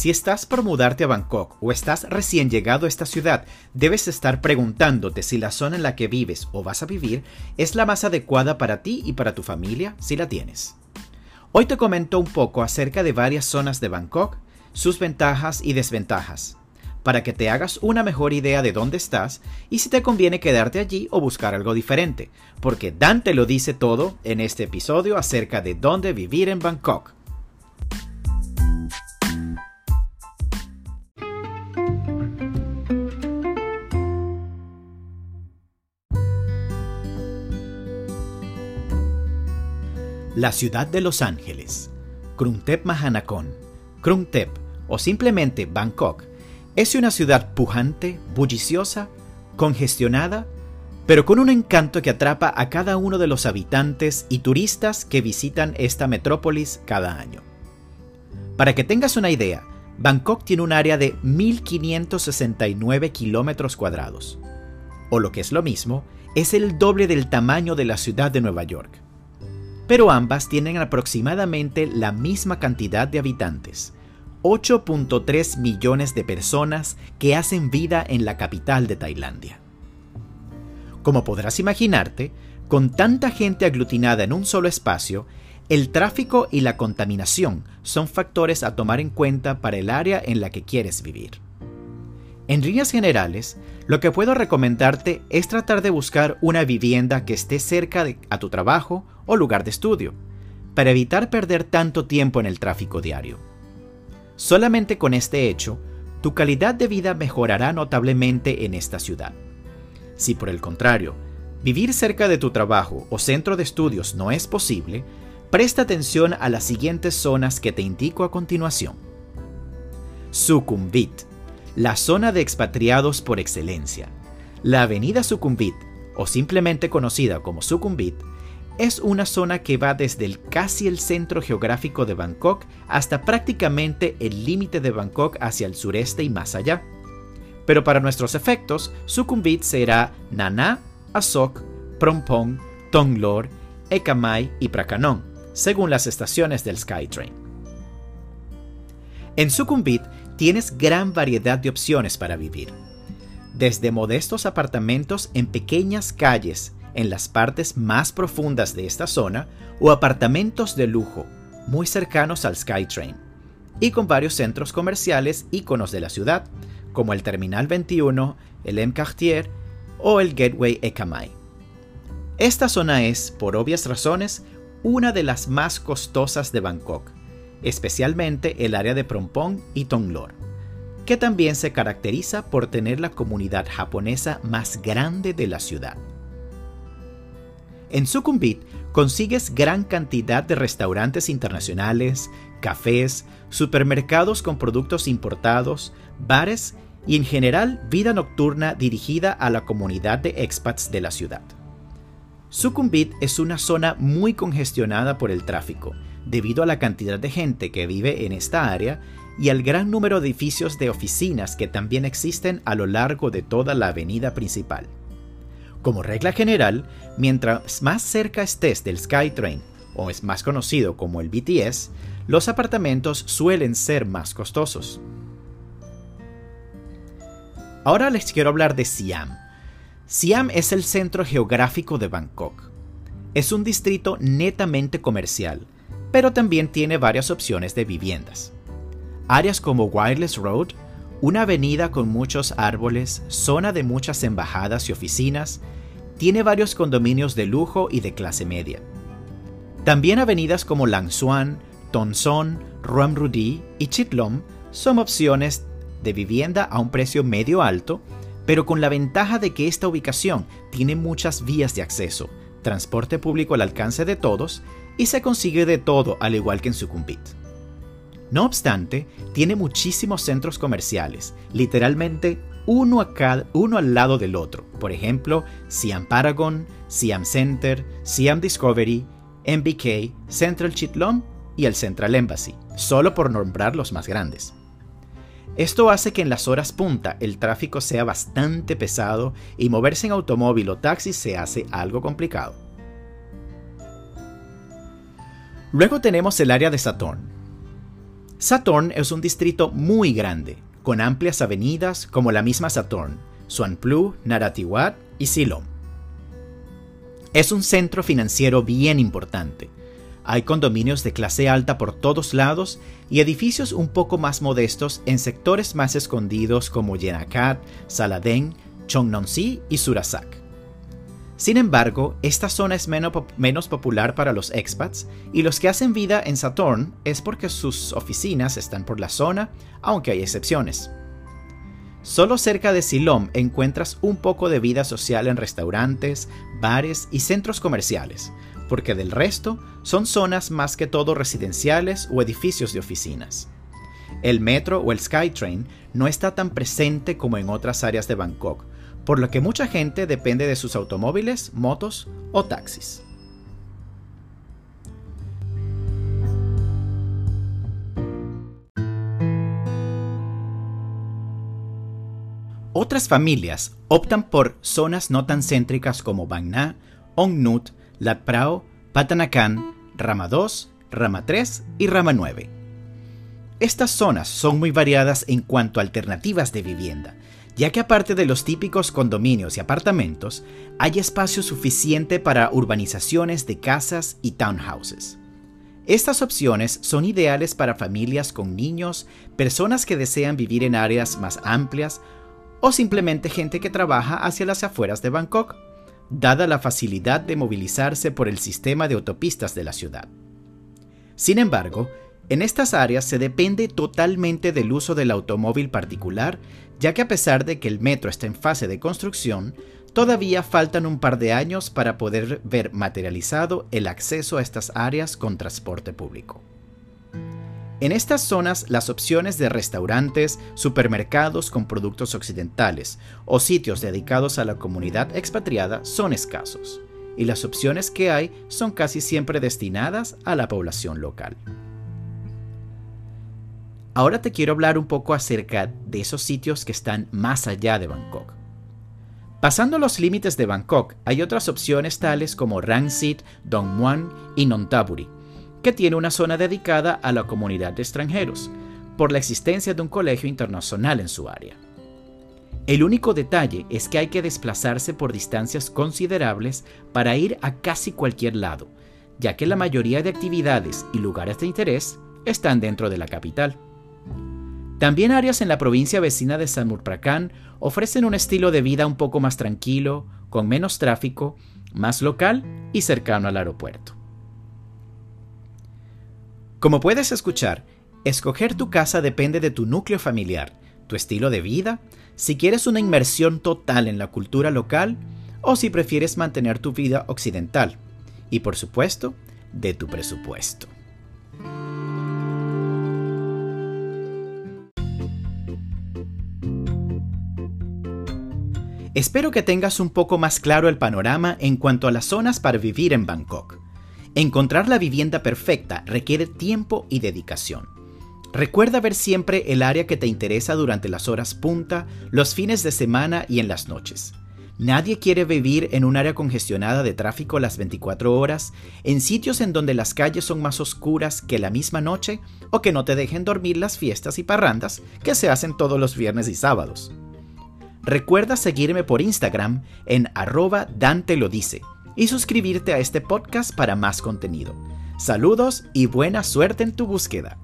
Si estás por mudarte a Bangkok o estás recién llegado a esta ciudad, debes estar preguntándote si la zona en la que vives o vas a vivir es la más adecuada para ti y para tu familia si la tienes. Hoy te comento un poco acerca de varias zonas de Bangkok, sus ventajas y desventajas, para que te hagas una mejor idea de dónde estás y si te conviene quedarte allí o buscar algo diferente, porque Dante lo dice todo en este episodio acerca de dónde vivir en Bangkok. La ciudad de Los Ángeles, Krungtep Mahanakhon, Krungtep o simplemente Bangkok, es una ciudad pujante, bulliciosa, congestionada, pero con un encanto que atrapa a cada uno de los habitantes y turistas que visitan esta metrópolis cada año. Para que tengas una idea, Bangkok tiene un área de 1.569 kilómetros cuadrados, o lo que es lo mismo, es el doble del tamaño de la ciudad de Nueva York pero ambas tienen aproximadamente la misma cantidad de habitantes, 8.3 millones de personas que hacen vida en la capital de Tailandia. Como podrás imaginarte, con tanta gente aglutinada en un solo espacio, el tráfico y la contaminación son factores a tomar en cuenta para el área en la que quieres vivir. En líneas generales, lo que puedo recomendarte es tratar de buscar una vivienda que esté cerca de, a tu trabajo o lugar de estudio, para evitar perder tanto tiempo en el tráfico diario. Solamente con este hecho, tu calidad de vida mejorará notablemente en esta ciudad. Si por el contrario, vivir cerca de tu trabajo o centro de estudios no es posible, presta atención a las siguientes zonas que te indico a continuación. Sucumbit la zona de expatriados por excelencia. La avenida Sucumbit, o simplemente conocida como Sucumbit, es una zona que va desde el casi el centro geográfico de Bangkok hasta prácticamente el límite de Bangkok hacia el sureste y más allá. Pero para nuestros efectos, Sucumbit será Nana, Asok, Prompong, Tonglor, Ekamai y Prakanong, según las estaciones del SkyTrain. En Sucumbit tienes gran variedad de opciones para vivir. Desde modestos apartamentos en pequeñas calles en las partes más profundas de esta zona o apartamentos de lujo muy cercanos al SkyTrain y con varios centros comerciales íconos de la ciudad como el Terminal 21, el M Cartier o el Gateway Ekamai. Esta zona es, por obvias razones, una de las más costosas de Bangkok especialmente el área de Prompong y Tonglor, que también se caracteriza por tener la comunidad japonesa más grande de la ciudad. En Sukhumvit consigues gran cantidad de restaurantes internacionales, cafés, supermercados con productos importados, bares y en general vida nocturna dirigida a la comunidad de expats de la ciudad. Sukhumvit es una zona muy congestionada por el tráfico debido a la cantidad de gente que vive en esta área y al gran número de edificios de oficinas que también existen a lo largo de toda la avenida principal. Como regla general, mientras más cerca estés del SkyTrain, o es más conocido como el BTS, los apartamentos suelen ser más costosos. Ahora les quiero hablar de Siam. Siam es el centro geográfico de Bangkok. Es un distrito netamente comercial, pero también tiene varias opciones de viviendas. Áreas como Wireless Road, una avenida con muchos árboles, zona de muchas embajadas y oficinas, tiene varios condominios de lujo y de clase media. También avenidas como Langsuan, Tonson, Ruamrudi y Chitlom son opciones de vivienda a un precio medio alto, pero con la ventaja de que esta ubicación tiene muchas vías de acceso, transporte público al alcance de todos y se consigue de todo al igual que en Sucumbit. No obstante, tiene muchísimos centros comerciales, literalmente uno, uno al lado del otro. Por ejemplo, Siam Paragon, Siam Center, Siam Discovery, MBK, Central Chitlom y el Central Embassy, solo por nombrar los más grandes. Esto hace que en las horas punta el tráfico sea bastante pesado y moverse en automóvil o taxi se hace algo complicado. Luego tenemos el área de Saturn. Saturn es un distrito muy grande, con amplias avenidas como la misma Saturn, Suanplu, Naratiwat y Silom. Es un centro financiero bien importante. Hay condominios de clase alta por todos lados y edificios un poco más modestos en sectores más escondidos como Yenakat, Saladén, Chongnonsi y Surasak. Sin embargo, esta zona es menos, popular para los expats y los que hacen vida en Saturn es porque sus oficinas están por la zona, aunque hay excepciones. Solo cerca de Silom encuentras un poco de vida social en restaurantes, bares y centros comerciales, porque del resto son zonas más que todo residenciales o edificios de oficinas. El metro o el Skytrain no está tan presente como en otras áreas de Bangkok, por lo que mucha gente depende de sus automóviles, motos o taxis. Otras familias optan por zonas no tan céntricas como Bang Na, Ong Nut, Lat Prao, Patanakan, Rama 2, Rama 3 y Rama 9. Estas zonas son muy variadas en cuanto a alternativas de vivienda, ya que aparte de los típicos condominios y apartamentos, hay espacio suficiente para urbanizaciones de casas y townhouses. Estas opciones son ideales para familias con niños, personas que desean vivir en áreas más amplias o simplemente gente que trabaja hacia las afueras de Bangkok, dada la facilidad de movilizarse por el sistema de autopistas de la ciudad. Sin embargo, en estas áreas se depende totalmente del uso del automóvil particular, ya que a pesar de que el metro está en fase de construcción, todavía faltan un par de años para poder ver materializado el acceso a estas áreas con transporte público. En estas zonas las opciones de restaurantes, supermercados con productos occidentales o sitios dedicados a la comunidad expatriada son escasos, y las opciones que hay son casi siempre destinadas a la población local. Ahora te quiero hablar un poco acerca de esos sitios que están más allá de Bangkok. Pasando los límites de Bangkok, hay otras opciones tales como Rangsit, Dongmuan y Nonthaburi, que tiene una zona dedicada a la comunidad de extranjeros, por la existencia de un colegio internacional en su área. El único detalle es que hay que desplazarse por distancias considerables para ir a casi cualquier lado, ya que la mayoría de actividades y lugares de interés están dentro de la capital. También áreas en la provincia vecina de Samurprakan ofrecen un estilo de vida un poco más tranquilo, con menos tráfico, más local y cercano al aeropuerto. Como puedes escuchar, escoger tu casa depende de tu núcleo familiar, tu estilo de vida, si quieres una inmersión total en la cultura local o si prefieres mantener tu vida occidental. Y por supuesto, de tu presupuesto. Espero que tengas un poco más claro el panorama en cuanto a las zonas para vivir en Bangkok. Encontrar la vivienda perfecta requiere tiempo y dedicación. Recuerda ver siempre el área que te interesa durante las horas punta, los fines de semana y en las noches. Nadie quiere vivir en un área congestionada de tráfico las 24 horas, en sitios en donde las calles son más oscuras que la misma noche o que no te dejen dormir las fiestas y parrandas que se hacen todos los viernes y sábados. Recuerda seguirme por Instagram en arroba Dante lo dice y suscribirte a este podcast para más contenido. Saludos y buena suerte en tu búsqueda.